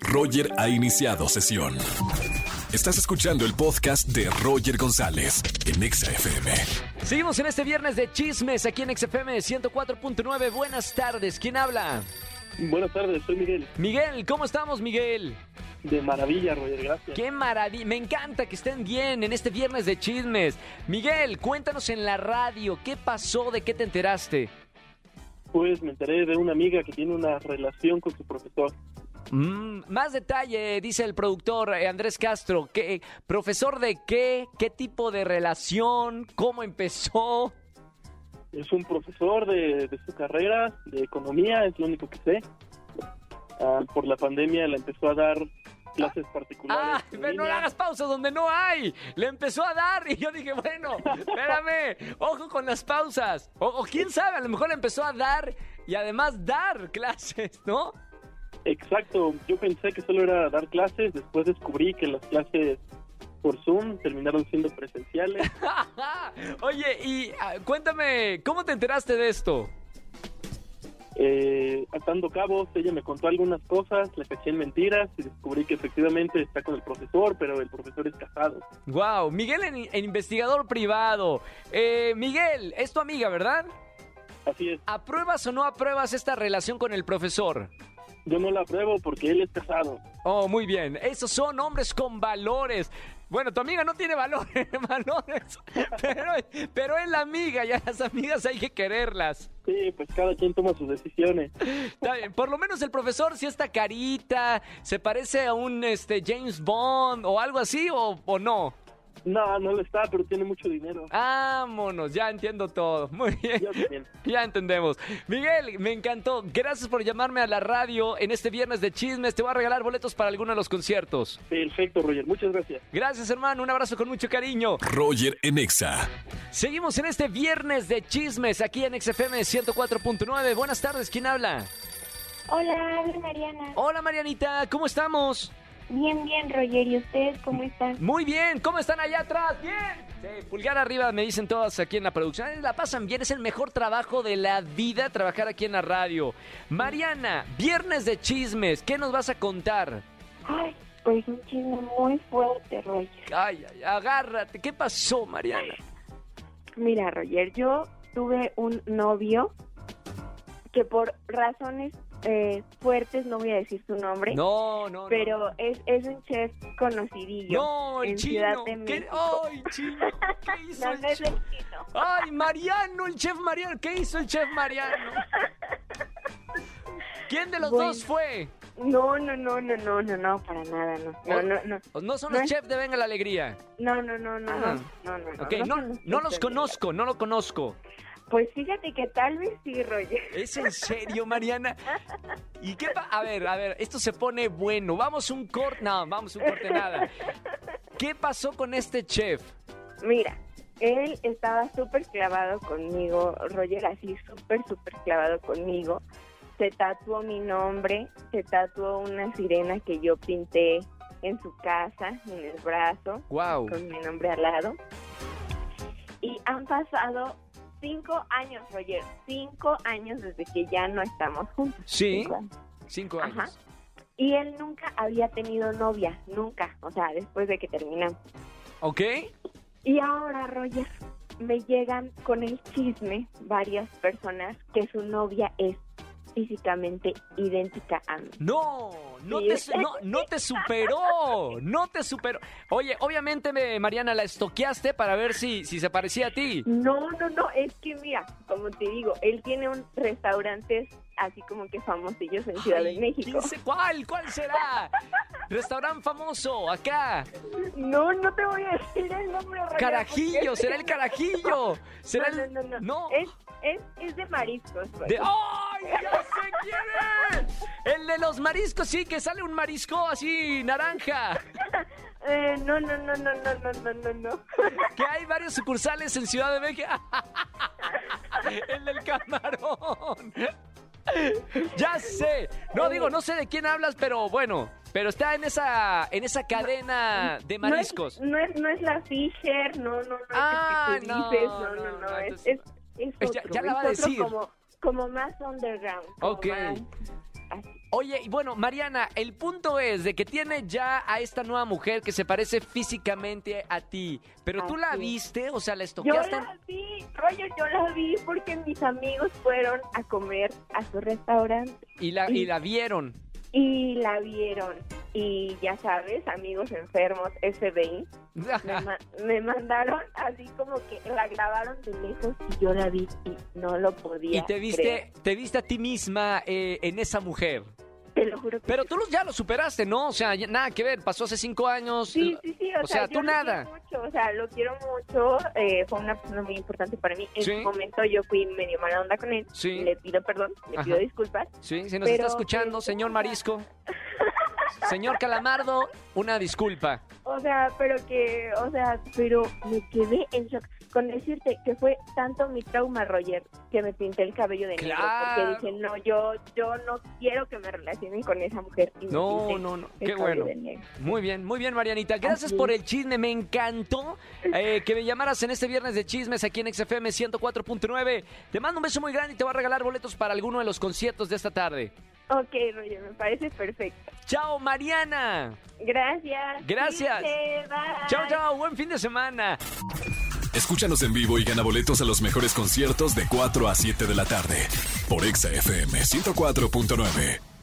Roger ha iniciado sesión. Estás escuchando el podcast de Roger González en Exa FM. Seguimos en este viernes de chismes aquí en XFM 104.9. Buenas tardes. ¿Quién habla? Buenas tardes, soy Miguel. Miguel, ¿cómo estamos, Miguel? De maravilla, Roger, gracias. Qué maravilla. Me encanta que estén bien en este viernes de chismes. Miguel, cuéntanos en la radio, ¿qué pasó? ¿De qué te enteraste? Pues me enteré de una amiga que tiene una relación con su profesor. Mm, más detalle, dice el productor eh, Andrés Castro. ¿Qué, ¿Profesor de qué? ¿Qué tipo de relación? ¿Cómo empezó? Es un profesor de, de su carrera, de economía, es lo único que sé. Ah, por la pandemia le empezó a dar clases particulares. Ah, en pero no le hagas pausas donde no hay. Le empezó a dar y yo dije, bueno, espérame, ojo con las pausas. O, o quién sabe, a lo mejor le empezó a dar y además dar clases, ¿no? Exacto, yo pensé que solo era dar clases, después descubrí que las clases por Zoom terminaron siendo presenciales. Oye, y ah, cuéntame, ¿cómo te enteraste de esto? Eh, atando cabos, ella me contó algunas cosas, la caché en mentiras y descubrí que efectivamente está con el profesor, pero el profesor es casado. Wow, Miguel en, en investigador privado. Eh, Miguel, es tu amiga, ¿verdad? Así es, ¿Apruebas o no apruebas esta relación con el profesor? Yo no la apruebo porque él es casado. Oh, muy bien. Esos son hombres con valores. Bueno, tu amiga no tiene valores, valores, pero, pero es la amiga y a las amigas hay que quererlas. Sí, pues cada quien toma sus decisiones. Está bien, Por lo menos el profesor si está carita, se parece a un este James Bond o algo así o, o no. No, no lo está, pero tiene mucho dinero. Vámonos, ya entiendo todo. Muy bien. Yo también. Ya entendemos. Miguel, me encantó. Gracias por llamarme a la radio en este viernes de chismes. Te voy a regalar boletos para alguno de los conciertos. Perfecto, Roger, muchas gracias. Gracias, hermano. Un abrazo con mucho cariño. Roger en Exa. Seguimos en este viernes de chismes aquí en XFM 104.9. Buenas tardes, ¿quién habla? Hola, habla Mariana. Hola, Marianita, ¿cómo estamos? Bien, bien, Roger. ¿Y ustedes cómo están? Muy bien, ¿cómo están allá atrás? Bien. Sí, pulgar arriba, me dicen todas aquí en la producción. La pasan bien, es el mejor trabajo de la vida trabajar aquí en la radio. Mariana, viernes de chismes, ¿qué nos vas a contar? Ay, pues un chisme muy fuerte, Roger. Ay, ay, agárrate, ¿qué pasó, Mariana? Mira, Roger, yo tuve un novio que por razones eh, fuertes, no voy a decir su nombre, No, no, no. pero es, es un chef conocidillo No, el en chino. Ciudad de. Ay, chino, ¿qué hizo No, el no es chef? el chino. Ay, Mariano, el chef Mariano, ¿qué hizo el chef Mariano? ¿Quién de los Bueno. dos fue? No, no, no, no, no, no, no, para nada, no. No, no, no. ¿No son No los es- chefs de Venga la Alegría? No, no, no, no, Ah. no, no, no, Ok, no, no, no los conozco, no lo conozco. Pues fíjate que tal vez sí, Roger. ¿Es en serio, Mariana? ¿Y qué pa- A ver, a ver, esto se pone bueno. Vamos un corte. No, vamos un corte nada. ¿Qué pasó con este chef? Mira, él estaba súper clavado conmigo, Roger, así súper, súper clavado conmigo. Se tatuó mi nombre, se tatuó una sirena que yo pinté en su casa, en el brazo, Wow. con mi nombre al lado. Y han pasado cinco años, Roger, cinco años desde que ya no estamos juntos. Sí, Cinco años. cinco Ajá. Y él nunca había tenido novia, nunca, o sea, después de que terminamos. ¿Ok? Y ahora, Roger, me llegan con el chisme varias personas que su novia es físicamente idéntica a mí. No, no Sí. te, su- no, no te superó, no te superó. Oye, obviamente, me- Mariana, la estoqueaste para ver si, si se parecía a ti. No, no, no, es que mira, como te digo, él tiene un restaurante así como que famosillos en Ciudad Ay, de México. ¿quién se- ¿Cuál? ¿Cuál será? Restaurante famoso, acá. No, no te voy a decir el nombre. Carajillo, será el carajillo. Será No, el... no, no, no. No. Es, es, es de mariscos. De... ¡Ay, es! El de los mariscos, sí, que sale un marisco así, naranja. Eh, no, no, no, no, no, no, no, no, no. Que hay varios sucursales en Ciudad de México. El del camarón. Ya sé. No digo, no sé de quién hablas, pero bueno, pero está en esa en esa cadena de mariscos. No es, no es, no es la Fisher, no, no, no. Ah, es el que tú no, dices, no, no, no, no, no, es, entonces es, es Pues ya- la va a decir. Como, como más underground. como Ok. más- así. Oye, y bueno, Mariana, el punto es de que tiene ya a esta nueva mujer que se parece físicamente a ti, pero tú la Así viste, o sea, la Yo estoqueaste. la vi, Roger, yo la vi porque mis amigos fueron a comer a su restaurante Y la, y la vieron. Y la vieron. Y ya sabes, amigos enfermos, FBI, me, ma- me mandaron así como que la grabaron de lejos y yo la vi y no lo podía y te creer. viste, te viste a ti misma eh, en esa mujer. Te lo juro que Pero tú ya lo superaste, ¿no? O sea, ya- nada que ver, pasó hace cinco años. Sí, sí, sí, o, sea, sea, tú yo lo nada. quiero mucho, o sea, lo quiero mucho, eh, fue una persona muy importante para mí. En Sí. su momento yo fui medio mala onda con él, Sí. le pido perdón, le Ajá. pido disculpas. Sí, si nos Pero, está escuchando, pues, señor Marisco. Señor Calamardo, una disculpa. O sea, pero que, o sea, pero me quedé en shock con decirte que fue tanto mi trauma, Roger, que me pinté el cabello de negro Claro. porque dije, no, yo yo no quiero que me relacionen con esa mujer. Y No, no, no. Qué bueno. Muy bien, muy bien, Marianita. Gracias Así por el chisme. Me encantó eh, que me llamaras en este viernes de chismes aquí en XFM 104.9. Te mando un beso muy grande y te voy a regalar boletos para alguno de los conciertos de esta tarde. Ok, Roger, me parece perfecto. Chao, Mariana. Gracias. Gracias. Bye. Chao, chao. Buen fin de semana. Escúchanos en vivo y gana boletos a los mejores conciertos de 4 a 7 de la tarde por Exa FM 104.9.